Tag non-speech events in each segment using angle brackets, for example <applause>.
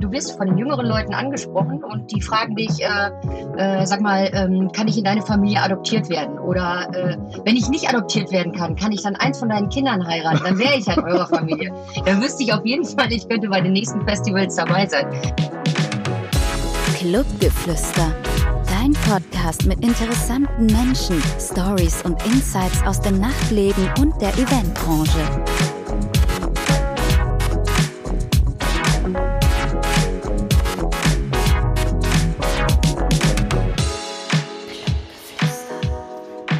du wirst von den jüngeren Leuten angesprochen und die fragen dich, äh, äh, sag mal, ähm, kann ich in deine Familie adoptiert werden? Oder äh, wenn ich nicht adoptiert werden kann, kann ich dann eins von deinen Kindern heiraten? Dann wäre ich halt eurer Familie. <laughs> Dann wüsste ich auf jeden Fall, ich könnte bei den nächsten Festivals dabei sein. Clubgeflüster. Dein Podcast mit interessanten Menschen, Stories und Insights aus dem Nachtleben und der Eventbranche.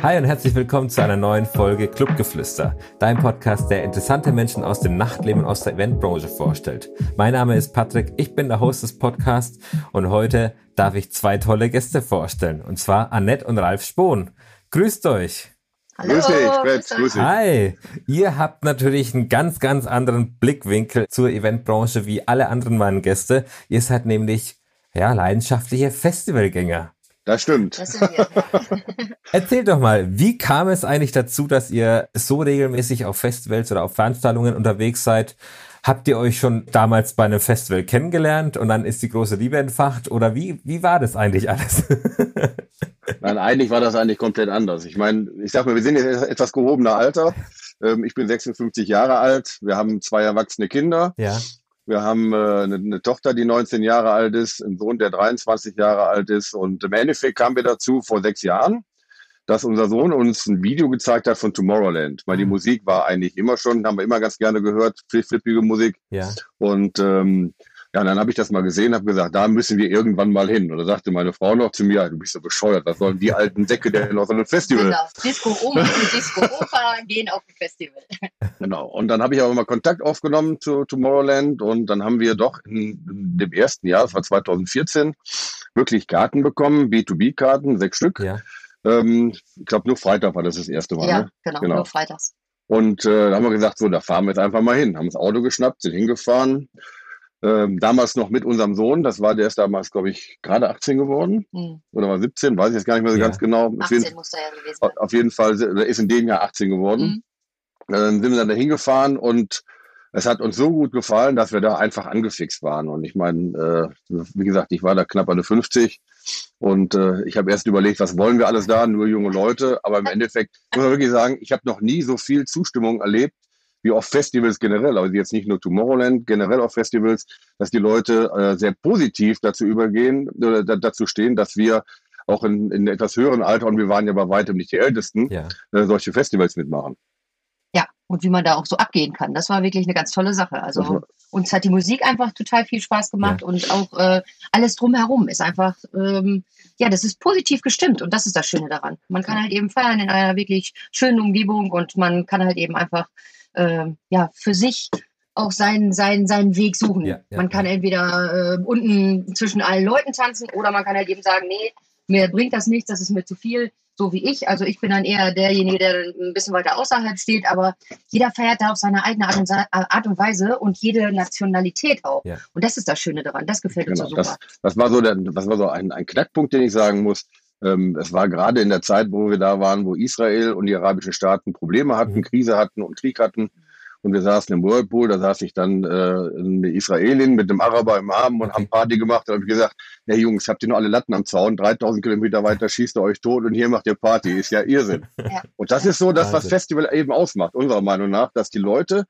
Hi und herzlich willkommen zu einer neuen Folge Clubgeflüster, dein Podcast, der interessante Menschen aus dem Nachtleben und aus der Eventbranche vorstellt. Mein Name ist Patrick, ich bin der Host des Podcasts und heute darf ich zwei tolle Gäste vorstellen, und zwar Annette und Ralf Spohn. Grüßt euch! Hallo, grüß dich, Fred, grüß dich. Hi! Ihr habt natürlich einen ganz, ganz anderen Blickwinkel zur Eventbranche wie alle anderen meinen Gäste. Ihr seid nämlich, ja, leidenschaftliche Festivalgänger. Das stimmt. Das sind wir. <laughs> Erzählt doch mal, wie kam es eigentlich dazu, dass ihr so regelmäßig auf Festivals oder auf Veranstaltungen unterwegs seid? Habt ihr euch schon damals bei einem Festival kennengelernt und dann ist die große Liebe entfacht? Oder wie, wie war das eigentlich alles? <laughs> Nein, eigentlich war das eigentlich komplett anders. Ich meine, ich sag mal, wir sind jetzt etwas gehobener Alter. Ähm, Ich bin 56 Jahre alt. Wir haben zwei erwachsene Kinder. ja. Wir haben äh, eine, eine Tochter, die 19 Jahre alt ist, einen Sohn, der 23 Jahre alt ist. Und im Endeffekt kamen wir dazu vor sechs Jahren, dass unser Sohn uns ein Video gezeigt hat von Tomorrowland. Weil die Mhm. Musik war eigentlich immer schon, haben wir immer ganz gerne gehört, fli- flippige Musik. Ja. Und ähm, ja, dann habe ich das mal gesehen, habe gesagt, da müssen wir irgendwann mal hin. Und da sagte meine Frau noch zu mir, du bist so bescheuert, was sollen die alten Säcke denn aus einem Festival? Genau. Disco Oma und Disco Opa gehen auf ein Festival. Genau. Und dann habe ich aber mal Kontakt aufgenommen zu Tomorrowland und dann haben wir doch in, in dem ersten Jahr, das war 2014, wirklich Karten bekommen, B2B-Karten, sechs Stück. Ja. Ähm, ich glaube, nur Freitag war das das erste Mal. Ja, Ne? genau, Genau. nur freitags. Und äh, da haben wir gesagt, so, da fahren wir jetzt einfach mal hin. Haben das Auto geschnappt, sind hingefahren. Ähm, damals noch mit unserem Sohn, das war der ist damals, glaube ich, gerade 18 geworden Hm. oder war 17, weiß ich jetzt gar nicht mehr so Ja. ganz genau. Auf jeden, 18 muss er ja gewesen sein. auf jeden Fall er ist in dem Jahr 18 geworden. Dann sind wir dann da hingefahren und es hat uns so gut gefallen, dass wir da einfach angefixt waren. Und ich meine, äh, wie gesagt, ich war da knapp an 50 und äh, ich habe erst überlegt, was wollen wir alles da, nur junge Leute. Aber im <laughs> Endeffekt muss man wirklich sagen, ich habe noch nie so viel Zustimmung erlebt wie auf Festivals generell, also jetzt nicht nur Tomorrowland, generell auf Festivals, dass die Leute äh, sehr positiv dazu übergehen oder da, dazu stehen, dass wir auch in, in etwas höheren Alter, und wir waren ja bei weitem nicht die Ältesten, Ja. äh, solche Festivals mitmachen. Ja, und wie man da auch so abgehen kann. Das war wirklich eine ganz tolle Sache. Also war- uns hat die Musik einfach total viel Spaß gemacht und auch äh, alles drumherum ist einfach, ähm, ja, das ist positiv gestimmt und das ist das Schöne daran. Man kann halt eben feiern in einer wirklich schönen Umgebung und man kann halt eben einfach, ähm, ja, für sich auch seinen, seinen, seinen Weg suchen. Ja, ja, man kann ja. entweder äh, unten zwischen allen Leuten tanzen oder man kann halt eben sagen, nee, mir bringt das nichts, das ist mir zu viel, so wie ich. Also ich bin dann eher derjenige, der ein bisschen weiter außerhalb steht, aber jeder feiert da auf seine eigene Art und, Sa- Art und Weise und jede Nationalität auch. Und das ist das Schöne daran. Das gefällt uns Genau, so das, super. das war so, der, das war so ein, ein Knackpunkt, den ich sagen muss. Ähm, es war gerade in der Zeit, wo wir da waren, wo Israel und die arabischen Staaten Probleme hatten, Mhm. Krise hatten und Krieg hatten. Und wir saßen im Whirlpool, da saß ich dann äh, eine Israelin mit einem Araber im Arm und Okay. haben Party gemacht. Da habe ich gesagt, ja Jungs, habt ihr nur alle Latten am Zaun, 3000 Kilometer weiter schießt ihr euch tot und hier macht ihr Party. Ist ja Irrsinn. Ja. Und das ist so das, was. Festival eben ausmacht, unserer Meinung nach, dass die Leute,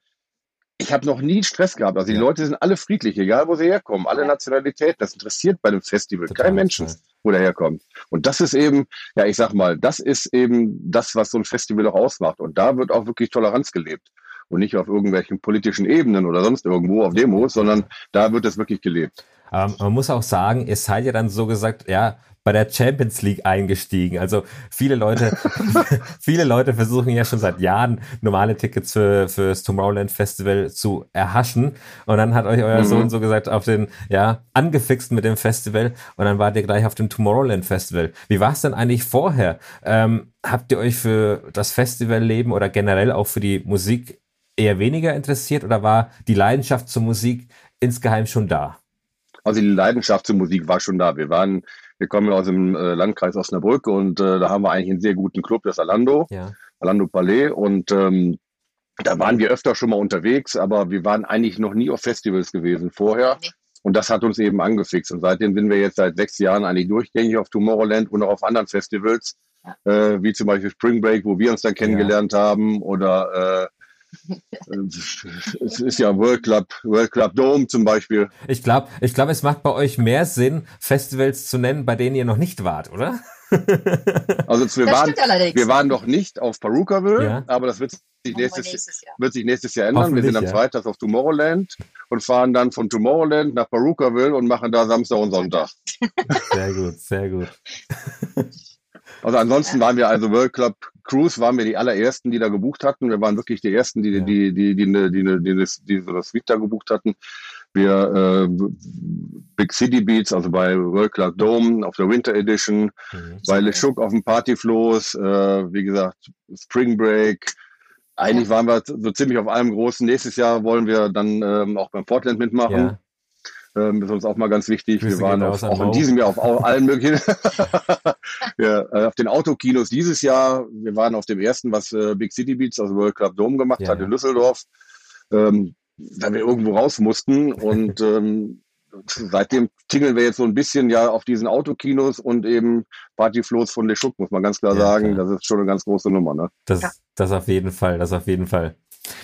ich habe noch nie Stress gehabt. Also die Ja. Leute sind alle friedlich, egal wo sie herkommen, alle. Nationalitäten. Das interessiert bei dem Festival Total, kein Menschen, wo der herkommt. Und das ist eben, ja, ich sag mal, das ist eben das, was so ein Festival auch ausmacht. Und da wird auch wirklich Toleranz gelebt. Und nicht auf irgendwelchen politischen Ebenen oder sonst irgendwo auf Demos, sondern da wird es wirklich gelebt. Aber man muss auch sagen, ihr seid ja dann so gesagt, ja, bei der Champions League eingestiegen. Also viele Leute, <laughs> <laughs> viele Leute versuchen ja schon seit Jahren normale Tickets für fürs Tomorrowland Festival zu erhaschen. Und dann hat euch euer Mhm. Sohn so gesagt auf den, ja, angefixt mit dem Festival. Und dann wart ihr gleich auf dem Tomorrowland Festival. Wie war es denn eigentlich vorher? Ähm, habt ihr euch für das Festivalleben oder generell auch für die Musik eher weniger interessiert oder war die Leidenschaft zur Musik insgeheim schon da? Also die Leidenschaft zur Musik war schon da. Wir waren, wir kommen aus dem äh, Landkreis Osnabrück und äh, da haben wir eigentlich einen sehr guten Club, das Alando, Ja. Alando Palais und ähm, da waren wir öfter schon mal unterwegs, aber wir waren eigentlich noch nie auf Festivals gewesen vorher. Und das hat uns eben angefixt. Und seitdem sind wir jetzt seit sechs Jahren eigentlich durchgängig auf Tomorrowland und auch auf anderen Festivals, ja. äh, wie zum Beispiel Spring Break, wo wir uns dann kennengelernt ja. haben, oder äh, es ist ja World Club, World Club Dome zum Beispiel. Ich glaube, ich glaube, es macht bei euch mehr Sinn, Festivals zu nennen, bei denen ihr noch nicht wart, oder? <laughs> also wir waren, wir waren noch nicht auf Perukaville, ja. aber das wird sich nächstes, nächstes Jahr. wird sich nächstes Jahr ändern. Wir sind am ja. Freitag auf Tomorrowland und fahren dann von Tomorrowland nach Perukaville und machen da Samstag und Sonntag. Sehr gut, sehr gut. <laughs> Also ansonsten waren wir also World Club Cruise waren wir die allerersten, die da gebucht hatten. Wir waren wirklich die ersten, die, die, die, die, die, die, die, das, die so das Suite da gebucht hatten. Wir äh, Big City Beats, also bei World Club Dome auf der Winter Edition, mhm. bei Le Chouk auf dem Partyfloß, äh, wie gesagt, Spring Break, eigentlich waren wir so ziemlich auf allem Großen. Nächstes Jahr wollen wir dann ähm, auch beim Portland mitmachen. Ja. Ähm, ist uns auch mal ganz wichtig. wir waren auf, auch in diesem Jahr auf allen möglichen, <laughs> <laughs> ja, äh, auf den Autokinos dieses Jahr. Wir waren auf dem ersten, was äh, Big City Beats, also World Club Dome gemacht ja. hat in Düsseldorf, ähm, da wir irgendwo raus mussten und <laughs> ähm, seitdem tingeln wir jetzt so ein bisschen ja auf diesen Autokinos und eben Partyflows von Le Schuck, muss man ganz klar ja, sagen. Klar. Das ist schon eine ganz große Nummer. Ne? Das, ja. das auf jeden Fall, das auf jeden Fall.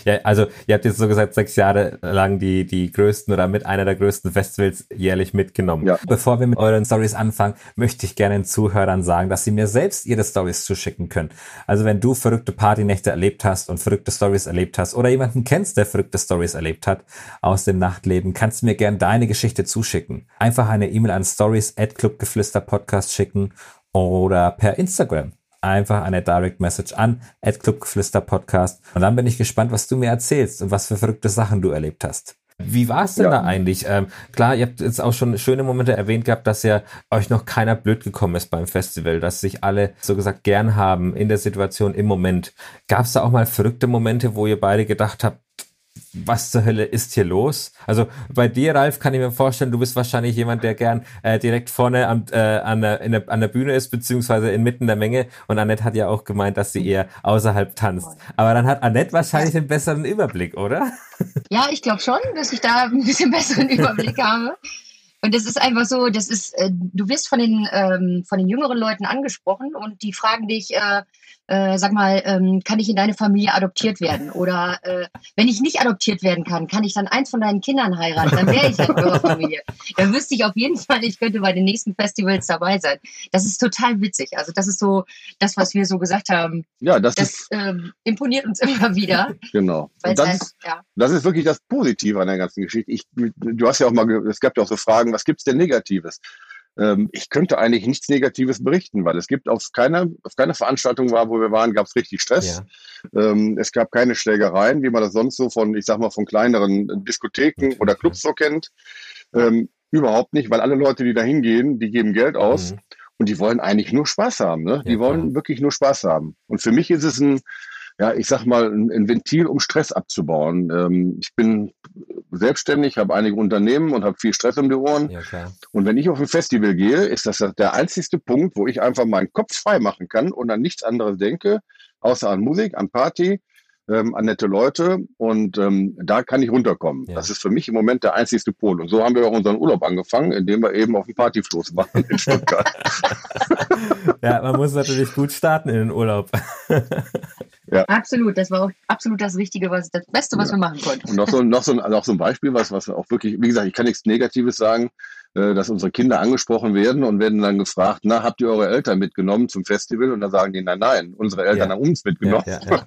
Ja, also ihr habt jetzt so gesagt, sechs Jahre lang die, die größten oder mit einer der größten Festivals jährlich mitgenommen. Ja. Bevor wir mit euren Stories anfangen, möchte ich gerne den Zuhörern sagen, dass sie mir selbst ihre Stories zuschicken können. Also wenn du verrückte Partynächte erlebt hast und verrückte Stories erlebt hast oder jemanden kennst, der verrückte Stories erlebt hat aus dem Nachtleben, kannst du mir gerne deine Geschichte zuschicken. Einfach eine E-Mail an stories at clubgeflüster schicken oder per Instagram einfach eine Direct Message an at Clubgeflüster Podcast. Und dann bin ich gespannt, was du mir erzählst und was für verrückte Sachen du erlebt hast. Wie war es denn ja. da eigentlich? Ähm, klar, ihr habt jetzt auch schon schöne Momente erwähnt gehabt, dass ja euch noch keiner blöd gekommen ist beim Festival, dass sich alle so gesagt gern haben in der Situation im Moment. Gab es da auch mal verrückte Momente, wo ihr beide gedacht habt, was zur Hölle ist hier los? Also bei dir, Ralf, kann ich mir vorstellen, du bist wahrscheinlich jemand, der gern äh, direkt vorne am, äh, an, der, der, an der Bühne ist, beziehungsweise inmitten der Menge. Und Annette hat ja auch gemeint, dass sie eher außerhalb tanzt. Aber dann hat Annette wahrscheinlich den besseren Überblick, oder? <laughs> Ja, ich glaube schon, dass ich da ein bisschen besseren Überblick habe. Und das ist einfach so, das ist, äh, du wirst von den, ähm, von den jüngeren Leuten angesprochen und die fragen dich, äh, äh, sag mal, ähm, kann ich in deine Familie adoptiert werden? Oder äh, wenn ich nicht adoptiert werden kann, kann ich dann eins von deinen Kindern heiraten? Dann wäre ich halt in eurer Familie. <laughs> Dann wüsste ich auf jeden Fall, ich könnte bei den nächsten Festivals dabei sein. Das ist total witzig. Also das ist so das, was wir so gesagt haben. Ja, das, das ist, ähm, imponiert uns immer wieder. Genau. Das, heißt, ist, ja. das ist wirklich das Positive an der ganzen Geschichte. Ich, du hast ja auch mal, es gab ja auch so Fragen, was gibt's denn Negatives? Ähm, ich könnte eigentlich nichts Negatives berichten, weil es gibt auf keiner, auf keiner Veranstaltung war, wo wir waren, gab es richtig Stress. Ja. Ähm, es gab keine Schlägereien, wie man das sonst so von, ich sag mal, von kleineren Diskotheken okay. oder Clubs so kennt. Ähm, überhaupt nicht, weil alle Leute, die da hingehen, die geben Geld aus. Mhm. Und die wollen eigentlich nur Spaß haben. Ne? Die ja, wollen klar. wirklich nur Spaß haben. Und für mich ist es ein, ja, ich sag mal, ein, ein Ventil, um Stress abzubauen. Ähm, ich bin selbstständig, habe einige Unternehmen und habe viel Stress um die Ohren. Ja. Und wenn ich auf ein Festival gehe, ist das der einzigste Punkt, wo ich einfach meinen Kopf frei machen kann und an nichts anderes denke, außer an Musik, an Party, ähm, an nette Leute und ähm, da kann ich runterkommen. Ja. Das ist für mich im Moment der einzigste Pol. Und so haben wir auch unseren Urlaub angefangen, indem wir eben auf dem Partyfloß waren in Stuttgart. <laughs> ja, man muss natürlich gut starten in den Urlaub. <laughs> Ja. Absolut, das war auch absolut das Richtige, was das Beste, was ja. wir machen konnten. Und noch so, noch, so, noch so ein Beispiel, was, was auch wirklich, wie gesagt, ich kann nichts Negatives sagen, äh, dass unsere Kinder angesprochen werden und werden dann gefragt, na, habt ihr eure Eltern mitgenommen zum Festival? Und dann sagen die, nein, nein, unsere Eltern ja. haben uns mitgenommen. Ja, ja,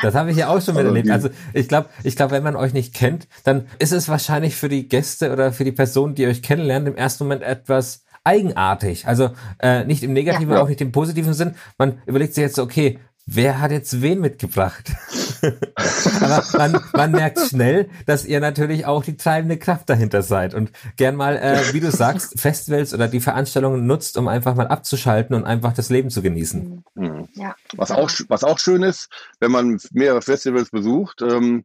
das habe ich ja auch schon also miterlebt. Also ich glaube, ich glaube, wenn man euch nicht kennt, dann ist es wahrscheinlich für die Gäste oder für die Personen, die euch kennenlernen, im ersten Moment etwas eigenartig. Also äh, nicht im negativen, ja. auch nicht im positiven Sinn. Man überlegt sich jetzt, okay, wer hat jetzt wen mitgebracht? <laughs> Aber man, man merkt schnell, dass ihr natürlich auch die treibende Kraft dahinter seid und gern mal, äh, wie du sagst, <laughs> Festivals oder die Veranstaltungen nutzt, um einfach mal abzuschalten und einfach das Leben zu genießen. Mhm. Ja. Was auch, was auch schön ist, wenn man mehrere Festivals besucht, ähm,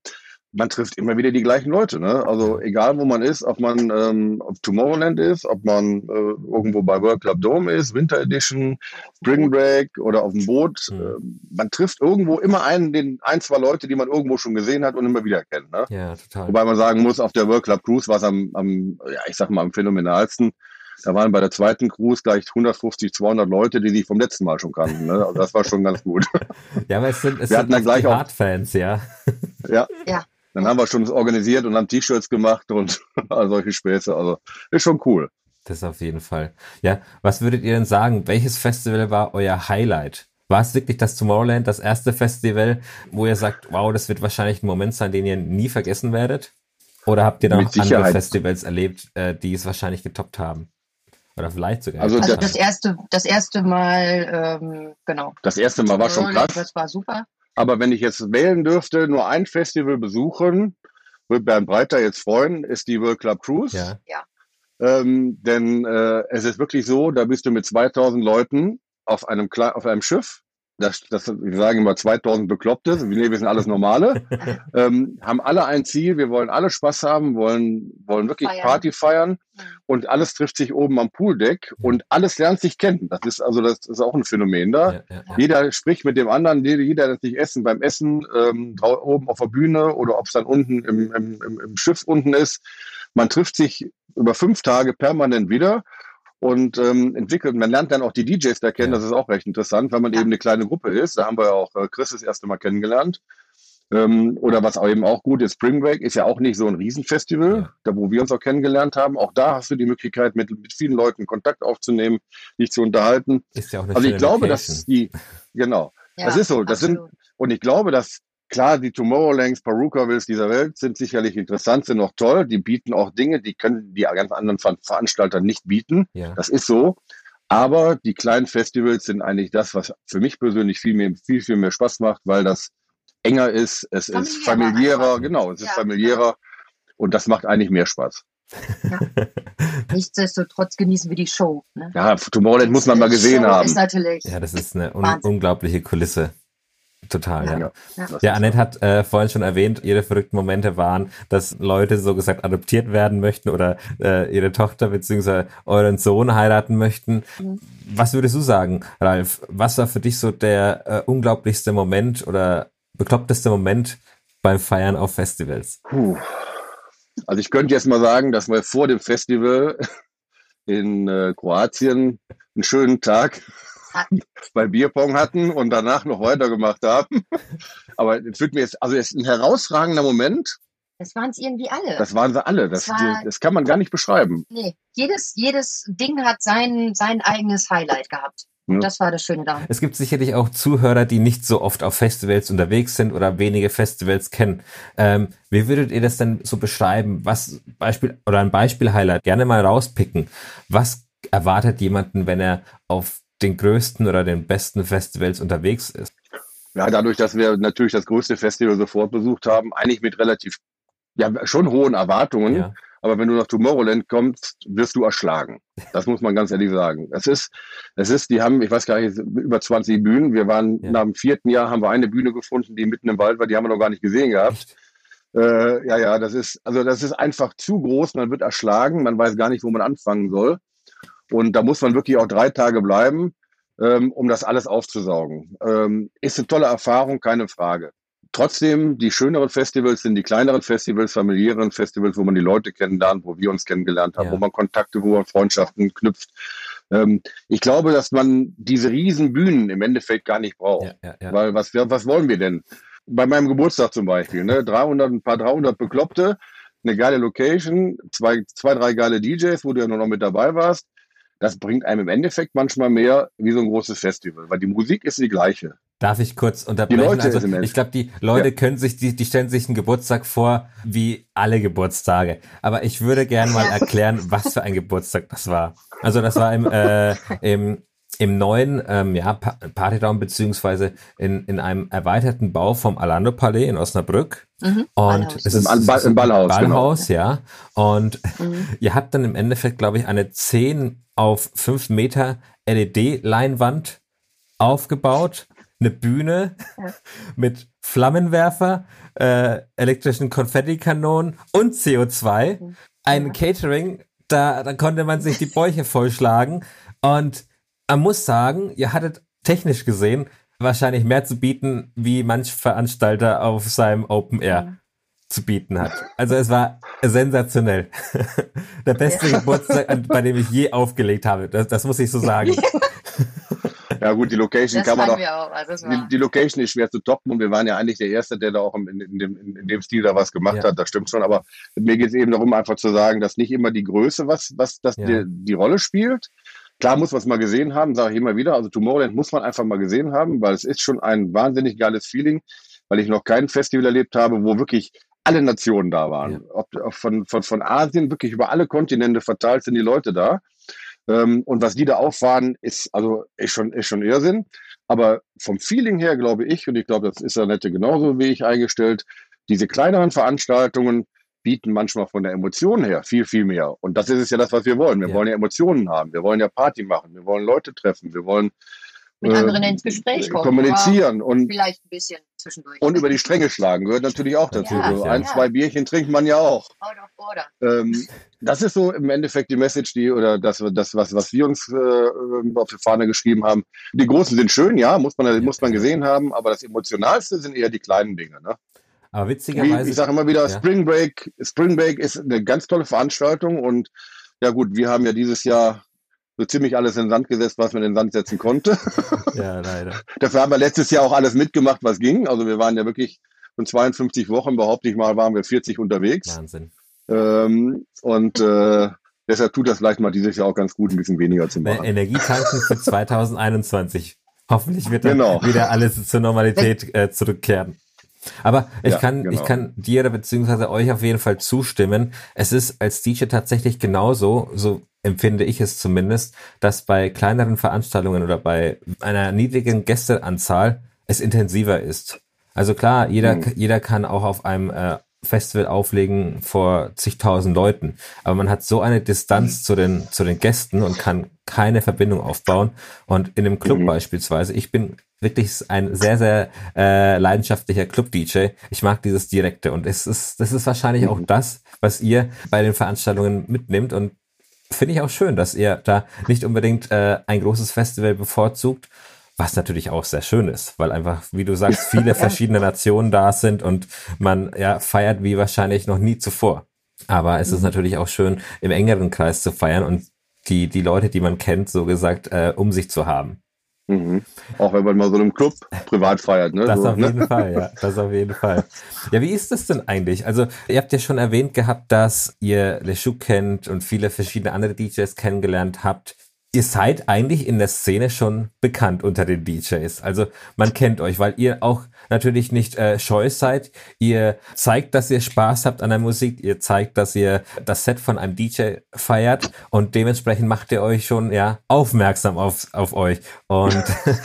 man trifft immer wieder die gleichen Leute. Ne? Also egal, wo man ist, ob man ähm, auf Tomorrowland ist, ob man äh, irgendwo bei World Club Dome ist, Winter Edition, Spring Break oder auf dem Boot. Mhm. Äh, man trifft irgendwo immer einen, den ein, zwei Leute, die man irgendwo schon gesehen hat und immer wieder kennt. Ne? Ja, total. Wobei man sagen muss, auf der World Club Cruise war es am, am, ja, ich sag mal, am phänomenalsten. Da waren bei der zweiten Cruise gleich 150, 200 Leute, die sich vom letzten Mal schon kannten. Ne? Also das war schon ganz gut. <laughs> Ja, aber es sind, es wir sind hatten dann gleich auch Hardfans, ja. Ja. ja. Dann haben wir schon organisiert und haben T-Shirts gemacht und <laughs> solche Späße. Also ist schon cool. Das auf jeden Fall. Ja, was würdet ihr denn sagen? Welches Festival war euer Highlight? War es wirklich das Tomorrowland, das erste Festival, wo ihr sagt, wow, das wird wahrscheinlich ein Moment sein, den ihr nie vergessen werdet? Oder habt ihr noch andere Festivals erlebt, äh, die es wahrscheinlich getoppt haben? Oder vielleicht sogar. Also, also das erste, das erste Mal, ähm, genau. Das erste Mal war schon krass. Das war super. Aber wenn ich jetzt wählen dürfte, nur ein Festival besuchen, würde Bernd Breiter jetzt freuen, ist die World Club Cruise. Ja. ja. Ähm, denn äh, es ist wirklich so, da bist du mit 2000 Leuten auf einem, auf einem Schiff das, das, wir sagen immer 2000 Bekloppte, wir, wir sind alles Normale, <laughs> ähm, haben alle ein Ziel, wir wollen alle Spaß haben, wollen, wollen wirklich feiern. Party feiern und alles trifft sich oben am Pooldeck und alles lernt sich kennen. Das ist also, das ist auch ein Phänomen da. Ja, ja, ja. Jeder spricht mit dem anderen, jeder, jeder lernt sich essen beim Essen, ähm, oben auf der Bühne oder ob es dann unten im, im, im, im Schiff unten ist. Man trifft sich über fünf Tage permanent wieder und ähm, entwickelt. Man lernt dann auch die DJs da kennen, ja. das ist auch recht interessant, weil man ja. eben eine kleine Gruppe ist. Da haben wir ja auch äh, Chris das erste Mal kennengelernt. Ähm, oder was auch eben auch gut ist, Spring Break ist ja auch nicht so ein Riesenfestival, ja. da wo wir uns auch kennengelernt haben. Auch da hast du die Möglichkeit, mit, mit vielen Leuten Kontakt aufzunehmen, dich zu unterhalten. Ist ja auch eine also ich glaube, dass die, genau, ja, das ist so. Das absolut. sind, und ich glaube, dass Klar, die Tomorrowlands, Perukaville's dieser Welt sind sicherlich interessant, sind noch toll. Die bieten auch Dinge, die können die ganz anderen Veranstalter nicht bieten. Ja. Das ist so. Aber die kleinen Festivals sind eigentlich das, was für mich persönlich viel, mehr, viel, viel mehr Spaß macht, weil das enger ist, es familiärer ist familiärer, genau, es ist ja, familiärer und das macht eigentlich mehr Spaß. Ja. Nichtsdestotrotz genießen wir die Show. Ne? Ja, Tomorrowland muss man mal gesehen Show haben. ja, das ist eine un unglaubliche Kulisse. Total, ja. Ja, ja Annette hat äh, vorhin schon erwähnt, ihre verrückten Momente waren, dass Leute so gesagt adoptiert werden möchten oder äh, ihre Tochter beziehungsweise euren Sohn heiraten möchten. Mhm. Was würdest du sagen, Ralf? Was war für dich so der äh, unglaublichste Moment oder bekloppteste Moment beim Feiern auf Festivals? Puh. Also ich könnte jetzt mal sagen, dass wir vor dem Festival in äh, Kroatien einen schönen Tag bei Bierpong hatten und danach noch weitergemacht haben. <laughs> Aber es wird mir jetzt, also es ist ein herausragender Moment. Das waren es irgendwie alle. Das waren sie alle. Das, das, war, das, kann man gar nicht beschreiben. Nee, jedes, jedes Ding hat sein, sein eigenes Highlight gehabt. Und das war das Schöne daran. Es gibt sicherlich auch Zuhörer, die nicht so oft auf Festivals unterwegs sind oder wenige Festivals kennen. Ähm, wie würdet ihr das denn so beschreiben? Was Beispiel oder ein Beispiel-Highlight gerne mal rauspicken? Was erwartet jemanden, wenn er auf den größten oder den besten Festivals unterwegs ist? Ja, dadurch, dass wir natürlich das größte Festival sofort besucht haben, eigentlich mit relativ, ja, schon hohen Erwartungen. Ja. Aber wenn du nach Tomorrowland kommst, wirst du erschlagen. Das muss man ganz ehrlich sagen. Es ist, es ist, die haben, ich weiß gar nicht, über 20 Bühnen. Wir waren, ja. nach dem vierten Jahr haben wir eine Bühne gefunden, die mitten im Wald war, die haben wir noch gar nicht gesehen gehabt. Äh, ja, ja, das ist, also das ist einfach zu groß, man wird erschlagen, man weiß gar nicht, wo man anfangen soll. Und da muss man wirklich auch drei Tage bleiben, ähm, um das alles aufzusaugen. Ähm, ist eine tolle Erfahrung, keine Frage. Trotzdem, die schöneren Festivals sind die kleineren Festivals, familiären Festivals, wo man die Leute kennenlernt, wo wir uns kennengelernt haben, ja. wo man Kontakte, wo man Freundschaften knüpft. Ähm, ich glaube, dass man diese riesen Bühnen im Endeffekt gar nicht braucht. Ja, ja, Weil was, was wollen wir denn? Bei meinem Geburtstag zum Beispiel, ne? 300, ein paar 300 Bekloppte, eine geile Location, zwei, zwei, drei geile DJs, wo du ja nur noch mit dabei warst das bringt einem im Endeffekt manchmal mehr wie so ein großes Festival, weil die Musik ist die gleiche. Darf ich kurz unterbrechen? also, ich glaube, die Leute ja. können sich, die, die stellen sich einen Geburtstag vor wie alle Geburtstage. Aber ich würde gerne mal <laughs> erklären, was für ein Geburtstag das war. Also das war im, äh, im im neuen ähm, ja, Partyraum beziehungsweise in, in einem erweiterten Bau vom Alando Palais in Osnabrück. Mhm. Und Ballhaus. es ist ein, Ball, ein Ballhaus. Ballhaus, genau. ja. Und mhm. ihr habt dann im Endeffekt, glaube ich, eine 10 auf 5 Meter LED-Leinwand aufgebaut eine Bühne ja. <laughs> mit Flammenwerfer, äh, elektrischen Konfettikanonen und CO2. Mhm. Ein Catering, da, da konnte man sich die Bäuche vollschlagen. Und man muss sagen, ihr hattet technisch gesehen wahrscheinlich mehr zu bieten, wie manch Veranstalter auf seinem Open Air mhm. zu bieten hat. Also es war sensationell. <laughs> Der beste ja. Geburtstag, bei dem ich je aufgelegt habe. Das, das muss ich so sagen. Ja <laughs> gut, die Location das kann man doch. Also die, die, Location ist schwer zu toppen und wir waren ja eigentlich der Erste, der da auch in, in, dem, in dem Stil da was gemacht ja. hat. Das stimmt schon. Aber mir geht es eben darum, einfach zu sagen, dass nicht immer die Größe was, was das ja. die, die Rolle spielt. Klar muss man es mal gesehen haben, sage ich immer wieder. Also Tomorrowland muss man einfach mal gesehen haben, weil es ist schon ein wahnsinnig geiles Feeling, weil ich noch kein Festival erlebt habe, wo wirklich alle Nationen da waren. Ja. Ob, ob von, von, von Asien, wirklich über alle Kontinente verteilt sind die Leute da. Ähm, und was die da auffahren, ist also ist schon, ist schon Irrsinn. Aber vom Feeling her glaube ich, und ich glaube, das ist ja nette genauso wie ich eingestellt, diese kleineren Veranstaltungen bieten manchmal von der Emotion her viel, viel mehr. Und das ist es ja das, was wir wollen. Wir ja. wollen ja Emotionen haben. Wir wollen ja Party machen. Wir wollen Leute treffen. Wir wollen mit äh, anderen ins Gespräch kommen. Kommunizieren und vielleicht ein bisschen zwischendurch. Und über die Stränge schlagen gehört natürlich auch dazu. Ja, so ein, ja. zwei Bierchen trinkt man ja auch. Ähm, das ist so im Endeffekt die Message, die oder das, das was, was wir uns äh, auf die Fahne geschrieben haben. Die großen sind schön, ja, muss man, muss man gesehen haben, aber das Emotionalste sind eher die kleinen Dinge. Ne? Aber witzigerweise. Wie, ich sage immer wieder, ja. Spring Break, Spring Break ist eine ganz tolle Veranstaltung und ja gut, wir haben ja dieses Jahr so ziemlich alles in den Sand gesetzt, was man in den Sand setzen konnte. <laughs> Ja, leider. Dafür haben wir letztes Jahr auch alles mitgemacht, was ging. Also wir waren ja wirklich von 52 Wochen, behaupte ich mal, waren wir 40 unterwegs. Wahnsinn. Ähm, und äh, deshalb tut das vielleicht mal dieses Jahr auch ganz gut, ein bisschen weniger zu machen. Energietanken für <laughs> 2021. Hoffentlich wird dann genau. wieder alles zur Normalität äh, zurückkehren. Aber ich ja, kann, genau. ich kann dir beziehungsweise euch auf jeden Fall zustimmen. Es ist als DJ tatsächlich genauso, so empfinde ich es zumindest, dass bei kleineren Veranstaltungen oder bei einer niedrigen Gästeanzahl es intensiver ist. Also klar, jeder, mhm. jeder kann auch auf einem äh, Festival auflegen vor zigtausend Leuten. Aber man hat so eine Distanz zu den, zu den Gästen und kann keine Verbindung aufbauen. Und in einem Club mhm. beispielsweise, ich bin wirklich ein sehr, sehr äh, leidenschaftlicher Club-DJ. Ich mag dieses Direkte und es ist, das ist wahrscheinlich mhm. auch das, was ihr bei den Veranstaltungen mitnimmt und finde ich auch schön, dass ihr da nicht unbedingt äh, ein großes Festival bevorzugt, was natürlich auch sehr schön ist, weil einfach, wie du sagst, <laughs> viele verschiedene Nationen da sind und man ja feiert wie wahrscheinlich noch nie zuvor. Aber es ist mhm. natürlich auch schön, im engeren Kreis zu feiern und die, die Leute, die man kennt, so gesagt, äh, um sich zu haben. Mhm. Auch wenn man mal so einem Club privat feiert, ne? Das so, auf ne? jeden Fall, ja. Das auf jeden Fall. Ja, wie ist das denn eigentlich? Also, ihr habt ja schon erwähnt gehabt, dass ihr LeChou kennt und viele verschiedene andere DJs kennengelernt habt ihr seid eigentlich in der Szene schon bekannt unter den DJs. Also man kennt euch, weil ihr auch natürlich nicht äh, scheu seid. Ihr zeigt, dass ihr Spaß habt an der Musik. Ihr zeigt, dass ihr das Set von einem DJ feiert und dementsprechend macht ihr euch schon ja aufmerksam auf, auf euch. Und,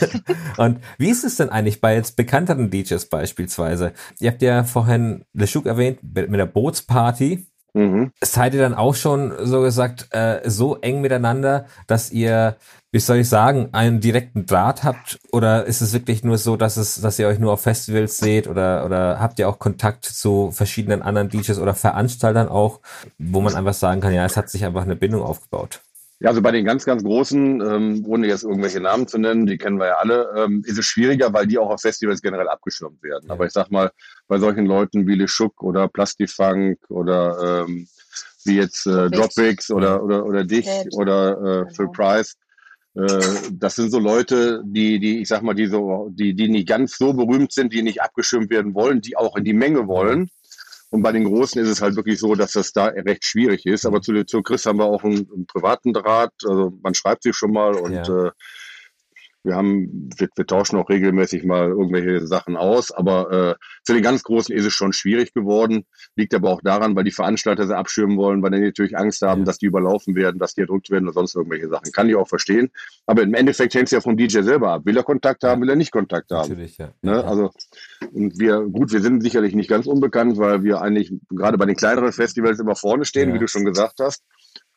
<laughs> und wie ist es denn eigentlich bei jetzt bekannteren DJs beispielsweise? Ihr habt ja vorhin LeChuk erwähnt mit der Bootsparty. Mhm. Seid ihr dann auch schon so gesagt äh, so eng miteinander, dass ihr, wie soll ich sagen, einen direkten Draht habt? Oder ist es wirklich nur so, dass es, dass ihr euch nur auf Festivals seht oder oder habt ihr auch Kontakt zu verschiedenen anderen DJs oder Veranstaltern auch, wo man einfach sagen kann, ja, es hat sich einfach eine Bindung aufgebaut? Ja, also bei den ganz, ganz Großen, ähm, ohne jetzt irgendwelche Namen zu nennen, die kennen wir ja alle, ähm, ist es schwieriger, weil die auch auf Festivals generell abgeschirmt werden. Ja. Aber ich sag mal, bei solchen Leuten wie Le Schuck oder Plastifunk oder ähm, wie jetzt äh, Dropbricks oder, oder, oder dich ja. oder äh, genau. Phil Price, äh, das sind so Leute, die, die, ich sag mal, die so, die, die nicht ganz so berühmt sind, die nicht abgeschirmt werden wollen, die auch in die Menge wollen. Und bei den Großen ist es halt wirklich so, dass das da recht schwierig ist. Aber zu, zu Chris haben wir auch einen, einen privaten Draht. Also man schreibt sich schon mal und ja. äh, wir haben, wir, wir, tauschen auch regelmäßig mal irgendwelche Sachen aus, aber äh, für den ganz Großen ist es schon schwierig geworden. Liegt aber auch daran, weil die Veranstalter sie abschirmen wollen, weil die natürlich Angst haben, dass die überlaufen werden, dass die erdrückt werden oder sonst irgendwelche Sachen. Kann ich auch verstehen. Aber im Endeffekt hängt es ja vom DJ selber ab. Will er Kontakt haben, will er nicht Kontakt haben? Natürlich, ja. Ne? Also und wir, gut, wir sind sicherlich nicht ganz unbekannt, weil wir eigentlich gerade bei den kleineren Festivals immer vorne stehen, ja. wie du schon gesagt hast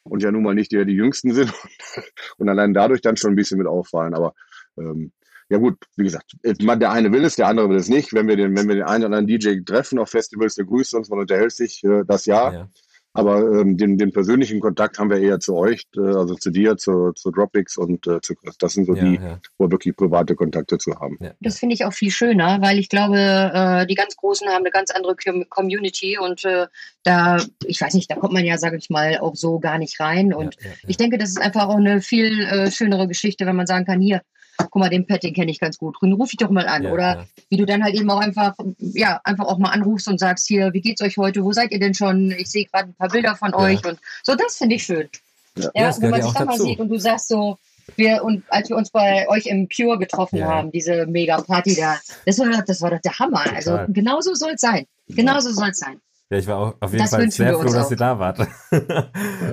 und ja nun mal nicht die, die Jüngsten sind <laughs> und allein dadurch dann schon ein bisschen mit auffallen. Aber ähm, ja gut, wie gesagt, der eine will es, der andere will es nicht. Wenn wir den, wenn wir den einen oder anderen DJ treffen auf Festivals, der grüßt uns, man unterhält sich, äh, das ja. ja. Aber ähm, den, den persönlichen Kontakt haben wir eher zu euch, äh, also zu dir, zu, zu Dropix und äh, zu Chris. Das sind so ja, die, ja. wo wir wirklich private Kontakte zu haben. Ja. Das finde ich auch viel schöner, weil ich glaube, äh, die ganz Großen haben eine ganz andere Community und äh, da, ich weiß nicht, da kommt man ja, sage ich mal, auch so gar nicht rein. Und ich denke, das ist einfach auch eine viel äh, schönere Geschichte, wenn man sagen kann, hier, guck mal, den Pet, den kenne ich ganz gut. Den rufe ich doch mal an. Ja, Oder ja. wie du dann halt eben auch einfach, ja, einfach auch mal anrufst und sagst, hier, wie geht's euch heute? Wo seid ihr denn schon? Ich sehe gerade ein paar Bilder von ja. euch und so, das finde ich schön. Ja, ja wenn man sich dann mal sieht und du sagst so, wir, und als wir uns bei euch im Pure getroffen haben, diese mega Party da, das war, das war doch der Hammer. Also genauso soll es sein. Genauso soll es sein. Ja, ich war auch auf jeden das Fall sehr froh, dass ihr da wart.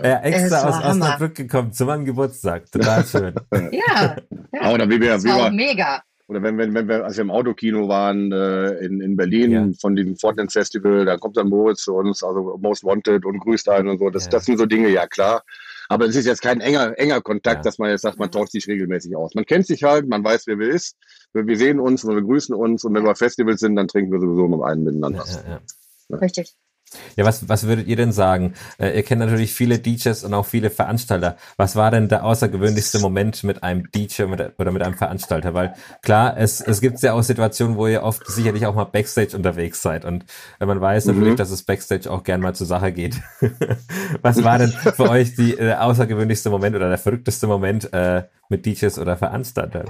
ja, extra aus Hammer. Osnabrück gekommen zu meinem Geburtstag. Total schön. <laughs> ja, ja. Oder wie wir, das wie war mega. Oder wenn, wenn, wenn wir, als wir im Autokino waren äh, in, in Berlin ja. von dem Fortnite Festival, da kommt dann Moritz zu uns, also Most Wanted und grüßt einen und so. Das, ja. das sind so Dinge, ja klar. Aber es ist jetzt kein enger, enger Kontakt, ja. dass man jetzt sagt, man tauscht sich regelmäßig aus. Man kennt sich halt, man weiß, wer wir ist. Wir sehen uns und wir grüßen uns und wenn wir Festivals sind, dann trinken wir sowieso mit einem miteinander. Ja, ja, Richtig. Ja, was, was würdet ihr denn sagen? Äh, ihr kennt natürlich viele DJs und auch viele Veranstalter. Was war denn der außergewöhnlichste Moment mit einem DJ mit, oder mit einem Veranstalter? Weil klar, es, es gibt ja auch Situationen, wo ihr oft sicherlich auch mal Backstage unterwegs seid. Und wenn man weiß mhm. natürlich, dass es Backstage auch gern mal zur Sache geht. <laughs> was war denn für euch die, der äh, außergewöhnlichste Moment oder der verrückteste Moment äh, mit DJs oder Veranstaltern?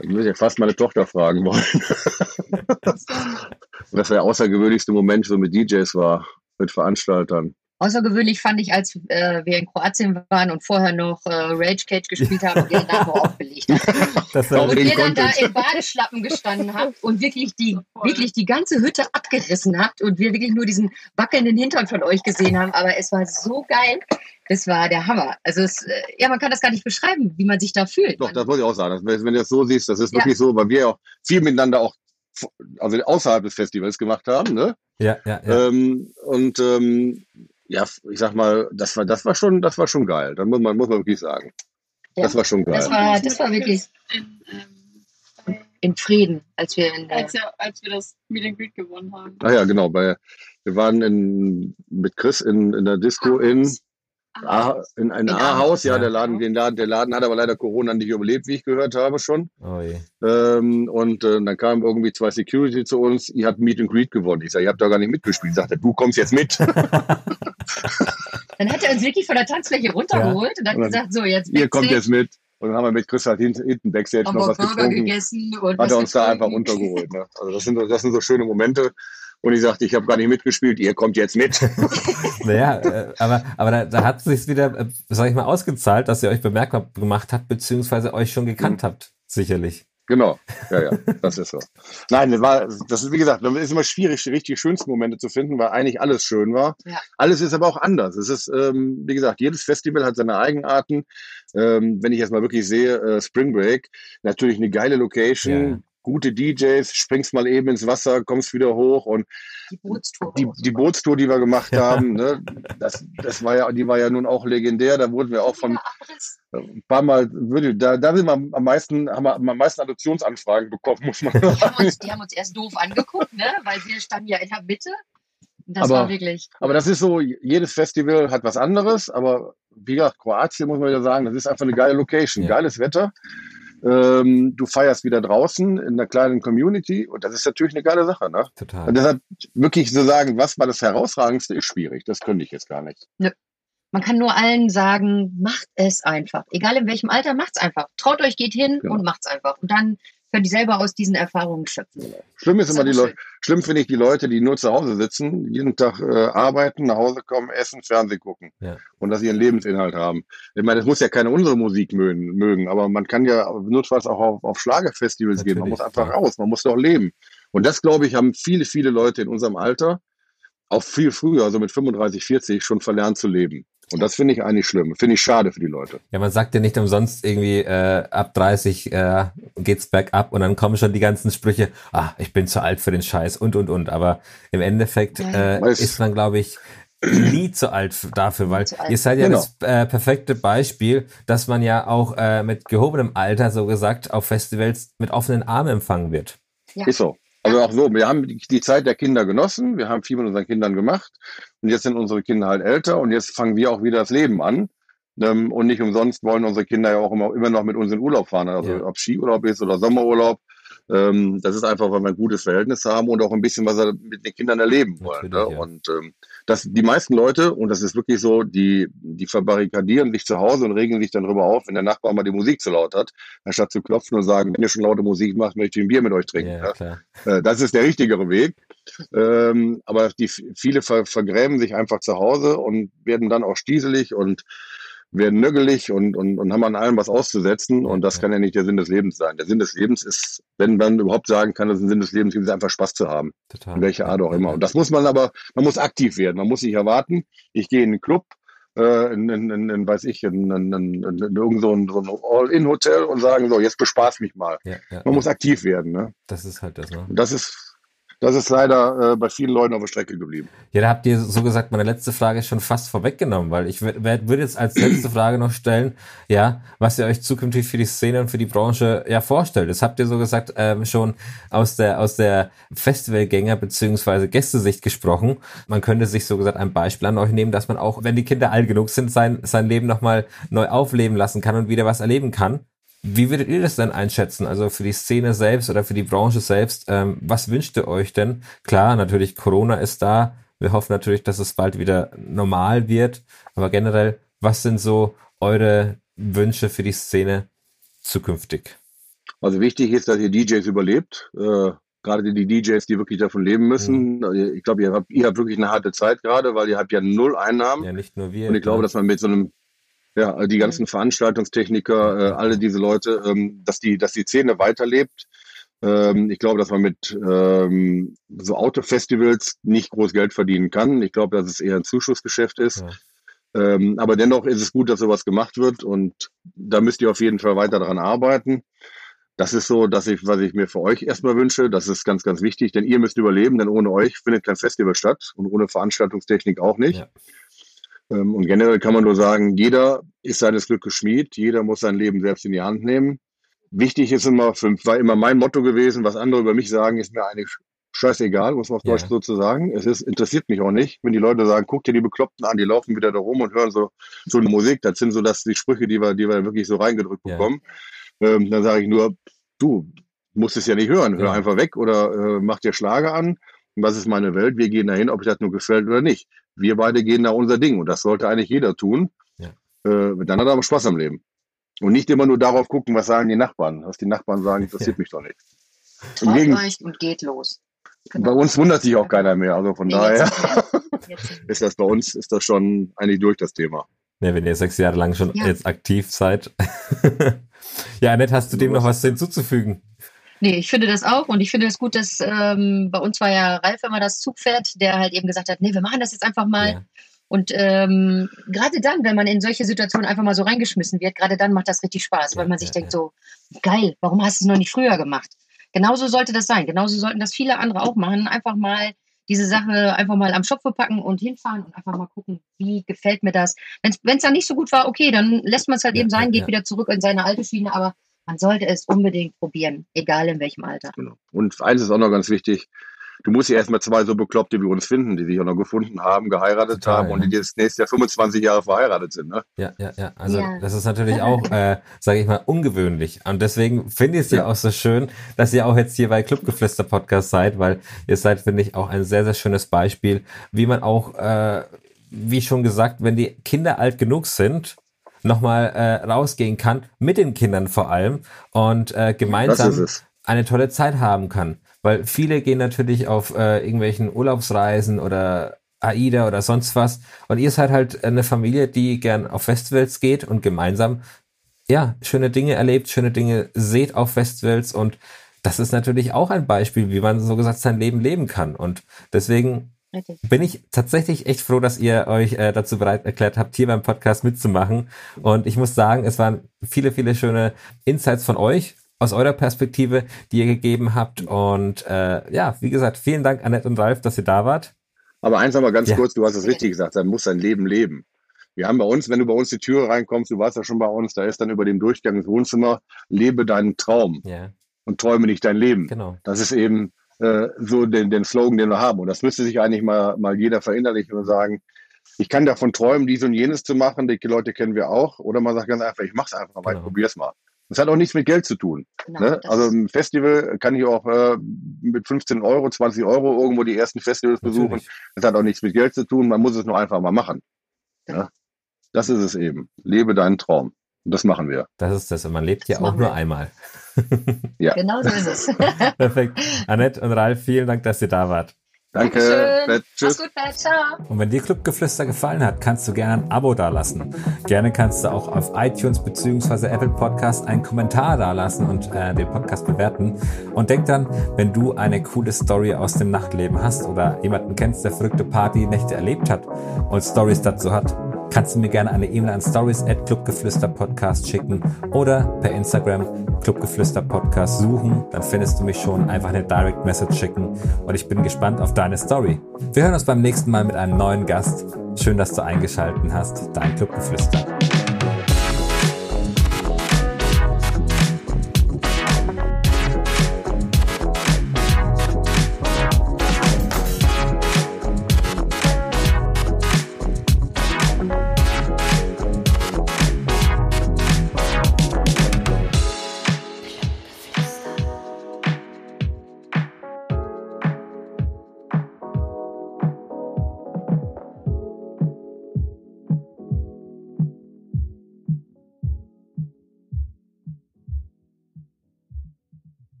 Ich würde ja fast meine Tochter fragen wollen. <laughs> was der außergewöhnlichste Moment so mit DJs war, mit Veranstaltern. Außergewöhnlich fand ich, als äh, wir in Kroatien waren und vorher noch äh, Rage Cage gespielt haben und ihr Name <laughs> aufgelegt habt. und ihr dann da im Badeschlappen gestanden habt und wirklich die, <laughs> wirklich die ganze Hütte abgerissen habt und wir wirklich nur diesen wackelnden Hintern von euch gesehen haben. Aber es war so geil. Das war der Hammer. Also es, äh, ja, man kann das gar nicht beschreiben, wie man sich da fühlt. Doch, das wollte ich auch sagen. Wenn du das so siehst, das ist wirklich ja. so, weil wir auch viel miteinander auch also außerhalb des Festivals gemacht haben, ne? Ja, ja, ja. Ähm, und ähm, ja, ich sag mal, das war, das war schon, das war schon geil. Da muss man, muss man wirklich sagen. Ja. Das war schon geil. Das war, das war wirklich in, ähm, in Frieden, als wir in als, wir, als wir das Meet and Greet gewonnen haben. Ah ja, genau. Bei, wir waren in, mit Chris in, in der Disco in Ah, in ein A-Haus, ja, der Laden, den Laden, der Laden hat aber leider Corona nicht überlebt, wie ich gehört habe schon. Oh ähm, und äh, dann kamen irgendwie zwei Security zu uns, ihr habt Meet and Greet gewonnen. Ich sage, ihr habt da gar nicht mitgespielt. Ich sagte, du kommst jetzt mit. <laughs> dann hat er uns wirklich von der Tanzfläche runtergeholt ja. und hat und gesagt, so jetzt Ihr kommt jetzt mit. Und dann haben wir mit Chris halt hinten Backstage noch was Burger getrunken. Gegessen und hat er uns da einfach runtergeholt. Ne? Also das sind, das sind so schöne Momente. Und ich sagte, ich habe gar nicht mitgespielt, ihr kommt jetzt mit. <laughs> naja, äh, aber, aber da, da hat es sich wieder, äh, sag ich mal, ausgezahlt, dass ihr euch bemerkbar gemacht habt, beziehungsweise euch schon gekannt mhm. habt, sicherlich. Genau, ja, ja, <laughs> das ist so. Nein, das war, das ist wie gesagt, das ist immer schwierig, die richtig schönsten Momente zu finden, weil eigentlich alles schön war. Ja. Alles ist aber auch anders. Es ist, ähm, wie gesagt, jedes Festival hat seine Eigenarten. Ähm, wenn ich jetzt mal wirklich sehe, äh, Spring Break, natürlich eine geile Location, ja gute DJs, springst mal eben ins Wasser, kommst wieder hoch und die Bootstour, die, die, Bootstour, die wir gemacht <laughs> ja. haben, ne, das, das war ja, die war ja nun auch legendär. Da wurden wir auch von ein paar Mal, da, da sind wir am meisten, haben wir am meisten Adoptionsanfragen bekommen, muss man sagen. Die haben uns, die haben uns erst doof angeguckt, ne, weil wir standen ja in der Mitte. Das aber, war wirklich. Cool. Aber das ist so, jedes Festival hat was anderes, aber wie gesagt, Kroatien muss man ja sagen, das ist einfach eine geile Location, ja. geiles Wetter. Ähm, du feierst wieder draußen in einer kleinen Community und das ist natürlich eine geile Sache. Ne? Total. Und deshalb wirklich zu so sagen, was war das Herausragendste, ist schwierig. Das könnte ich jetzt gar nicht. Nö. Man kann nur allen sagen, macht es einfach. Egal in welchem Alter, macht's einfach. Traut euch, geht hin genau. und macht's einfach. Und dann können die selber aus diesen Erfahrungen schöpfen. Schlimm ist immer die Leute, schlimm finde ich die Leute, die nur zu Hause sitzen, jeden Tag äh, arbeiten, nach Hause kommen, essen, Fernsehen gucken ja. und dass sie ihren Lebensinhalt haben. Ich meine, das muss ja keine unsere Musik mögen, mögen aber man kann ja notfalls auch auf, auf Schlagerfestivals Natürlich. gehen. Man muss einfach raus, man muss doch leben. Und das, glaube ich, haben viele, viele Leute in unserem Alter, auch viel früher, also mit 35, 40, schon verlernt zu leben. Und das finde ich eigentlich schlimm. Finde ich schade für die Leute. Ja, man sagt ja nicht umsonst irgendwie, äh, ab 30 äh, geht's bergab und dann kommen schon die ganzen Sprüche, ah, ich bin zu alt für den Scheiß und und und. Aber im Endeffekt äh, ist man, glaube ich, <clears throat> nie zu alt dafür, weil alt. ihr seid ja genau. das äh, perfekte Beispiel, dass man ja auch äh, mit gehobenem Alter, so gesagt, auf Festivals mit offenen Armen empfangen wird. Ja. Ist so. Also auch so, wir haben die Zeit der Kinder genossen, wir haben viel mit unseren Kindern gemacht und jetzt sind unsere Kinder halt älter und jetzt fangen wir auch wieder das Leben an. Ähm, und nicht umsonst wollen unsere Kinder ja auch immer, immer noch mit uns in Urlaub fahren, also ja. ob Skiurlaub ist oder Sommerurlaub. Ähm, das ist einfach, weil wir ein gutes Verhältnis haben und auch ein bisschen was wir mit den Kindern erleben wollen. Ne? Ja. Und ähm, dass die meisten Leute, und das ist wirklich so, die, die verbarrikadieren sich zu Hause und regen sich dann darüber auf, wenn der Nachbar mal die Musik zu laut hat, anstatt zu klopfen und sagen, wenn ihr schon laute Musik macht, möchte ich ein Bier mit euch trinken. Ja, ja. Äh, das ist der richtigere Weg. Ähm, aber die, viele ver, vergrämen sich einfach zu Hause und werden dann auch stieselig und werden nöggelig und, und, und haben an allem was auszusetzen. Und das kann ja nicht der Sinn des Lebens sein. Der Sinn des Lebens ist, wenn man überhaupt sagen kann, dass ein Sinn des Lebens ist, einfach Spaß zu haben. Total. In welcher Art auch immer. Und das muss man aber, man muss aktiv werden. Man muss nicht erwarten, ich gehe in einen Club, äh, in, in, in, in weiß ich, in, in, in, in, in irgend so ein, so ein All-In-Hotel und sagen, so, jetzt bespaß mich mal. Ja, ja, man ja. muss aktiv werden. Ne? Das ist halt das, ne? Das ist das ist leider äh, bei vielen Leuten auf der Strecke geblieben. Ja, da habt ihr so gesagt meine letzte Frage schon fast vorweggenommen, weil ich würde jetzt als letzte <clears throat> Frage noch stellen, ja, was ihr euch zukünftig für die Szene und für die Branche ja vorstellt. Das habt ihr so gesagt ähm, schon aus der aus der Festivalgänger beziehungsweise Gästesicht gesprochen. Man könnte sich so gesagt ein Beispiel an euch nehmen, dass man auch, wenn die Kinder alt genug sind, sein sein Leben nochmal neu aufleben lassen kann und wieder was erleben kann. Wie würdet ihr das denn einschätzen? Also für die Szene selbst oder für die Branche selbst, ähm, was wünscht ihr euch denn? Klar, natürlich, Corona ist da. Wir hoffen natürlich, dass es bald wieder normal wird. Aber generell, was sind so eure Wünsche für die Szene zukünftig? Also wichtig ist, dass ihr DJs überlebt. Äh, gerade die DJs, die wirklich davon leben müssen. Mhm. Ich glaube, ihr habt, ihr habt wirklich eine harte Zeit gerade, weil ihr habt ja null Einnahmen. Ja, nicht nur wir. Und ich glaube, dass man mit so einem ja, die ganzen Veranstaltungstechniker, äh, alle diese Leute, ähm, dass die, dass die Szene weiterlebt. Ähm, ich glaube, dass man mit ähm, so Autofestivals nicht groß Geld verdienen kann. Ich glaube, dass es eher ein Zuschussgeschäft ist. Ja. Ähm, aber dennoch ist es gut, dass sowas gemacht wird und da müsst ihr auf jeden Fall weiter daran arbeiten. Das ist so, dass ich, was ich mir für euch erstmal wünsche, das ist ganz, ganz wichtig, denn ihr müsst überleben, denn ohne euch findet kein Festival statt und ohne Veranstaltungstechnik auch nicht. Ja. Ähm, und generell kann man nur sagen, jeder ist seines Glückes Schmied, jeder muss sein Leben selbst in die Hand nehmen. Wichtig ist immer, war immer mein Motto gewesen, was andere über mich sagen, ist mir eigentlich scheißegal, muss man auf Deutsch yeah. so zu sagen. Es ist, interessiert mich auch nicht, wenn die Leute sagen, guck dir die Bekloppten an, die laufen wieder da rum und hören so, so eine Musik. Das sind so das, die Sprüche, die wir, die wir wirklich so reingedrückt yeah. bekommen. Ähm, dann sage ich nur, du musst es ja nicht hören, hör yeah. einfach weg oder äh, mach dir Schlager an. Was ist meine Welt? Wir gehen dahin, ob ich das nur gefällt oder nicht wir beide gehen da unser Ding und das sollte eigentlich jeder tun. Ja. Äh, dann hat er aber Spaß am Leben. Und nicht immer nur darauf gucken, was sagen die Nachbarn. Was die Nachbarn sagen, interessiert <laughs> mich doch nicht. Im Gegenteil. und geht los. Genau. Bei uns wundert sich auch keiner mehr. Also von nee, daher <laughs> ist das bei uns ist das schon eigentlich durch das Thema. Ja, wenn ihr sechs Jahre lang schon ja. jetzt aktiv seid. <laughs> ja, Annette, hast du dem noch was hinzuzufügen? Nee, ich finde das auch und ich finde es das gut, dass ähm, bei uns war ja Ralf immer das Zugpferd, der halt eben gesagt hat, nee, wir machen das jetzt einfach mal. Ja. Und ähm, gerade dann, wenn man in solche Situationen einfach mal so reingeschmissen wird, gerade dann macht das richtig Spaß, ja, weil man sich ja, denkt so, geil, warum hast du es noch nicht früher gemacht? Genauso sollte das sein. Genauso sollten das viele andere auch machen. Einfach mal diese Sache einfach mal am Schopf packen und hinfahren und einfach mal gucken, wie gefällt mir das. Wenn es dann nicht so gut war, okay, dann lässt man es halt eben sein, geht wieder zurück in seine alte Schiene, aber man sollte es unbedingt probieren, egal in welchem Alter. Genau. Und eines ist auch noch ganz wichtig, du musst ja erstmal zwei so Bekloppte wie uns finden, die sich auch noch gefunden haben, geheiratet Total, haben ja. und die jetzt nächstes Jahr 25 Jahre verheiratet sind. Ne? Ja, ja, ja. Also ja. das ist natürlich auch, äh, sage ich mal, ungewöhnlich. Und deswegen finde ich es ja. ja auch so schön, dass ihr auch jetzt hier bei Clubgeflüster Podcast seid, weil ihr seid, finde ich, auch ein sehr, sehr schönes Beispiel, wie man auch, äh, wie schon gesagt, wenn die Kinder alt genug sind, nochmal äh, rausgehen kann, mit den Kindern vor allem und äh, gemeinsam eine tolle Zeit haben kann. Weil viele gehen natürlich auf äh, irgendwelchen Urlaubsreisen oder AIDA oder sonst was und ihr seid halt eine Familie, die gern auf Festivals geht und gemeinsam ja, schöne Dinge erlebt, schöne Dinge seht auf Festivals und das ist natürlich auch ein Beispiel, wie man so gesagt sein Leben leben kann. Und deswegen Richtig. Bin ich tatsächlich echt froh, dass ihr euch äh, dazu bereit erklärt habt, hier beim Podcast mitzumachen. Und ich muss sagen, es waren viele, viele schöne Insights von euch aus eurer Perspektive, die ihr gegeben habt. Und äh, ja, wie gesagt, vielen Dank, Annette und Ralf, dass ihr da wart. Aber eins aber ganz ja. kurz, du hast es richtig gesagt, dann muss sein Leben leben. Wir haben bei uns, wenn du bei uns die Türe reinkommst, du warst ja schon bei uns, da ist dann über dem Durchgang ins Wohnzimmer, lebe deinen Traum ja. und träume nicht dein Leben. Genau. Das ist eben äh, so den, den Slogan, den wir haben. Und das müsste sich eigentlich mal, mal jeder verinnerlichen und sagen, ich kann davon träumen, dies und jenes zu machen, die Leute kennen wir auch. Oder man sagt ganz einfach, ich mache es einfach mal, genau. ich probier's mal. Das hat auch nichts mit Geld zu tun. Genau, ne? Also ein Festival kann ich auch äh, mit 15 Euro, 20 Euro irgendwo die ersten Festivals besuchen. Natürlich. Das hat auch nichts mit Geld zu tun. Man muss es nur einfach mal machen. Ja? Das ist es eben. Lebe deinen Traum. Und das machen wir. Das ist das. Und man lebt ja auch nur wir. einmal. <laughs> ja. Genau so ist es. <laughs> Perfekt. Annette und Ralf, vielen Dank, dass ihr da wart. Danke. Tschüss. Gut, Bett, ciao. Und wenn dir Clubgeflüster gefallen hat, kannst du gerne ein Abo dalassen. Gerne kannst du auch auf iTunes bzw. Apple Podcast einen Kommentar dalassen und äh, den Podcast bewerten. Und denk dann, wenn du eine coole Story aus dem Nachtleben hast oder jemanden kennst, der verrückte Partynächte erlebt hat und Stories dazu hat, kannst du mir gerne eine E-Mail an stories at clubgeflüsterpodcast schicken oder per Instagram clubgeflüsterpodcast suchen. Dann findest du mich schon. Einfach eine Direct Message schicken und ich bin gespannt auf deine Story. Wir hören uns beim nächsten Mal mit einem neuen Gast. Schön, dass du eingeschaltet hast. Dein Clubgeflüster.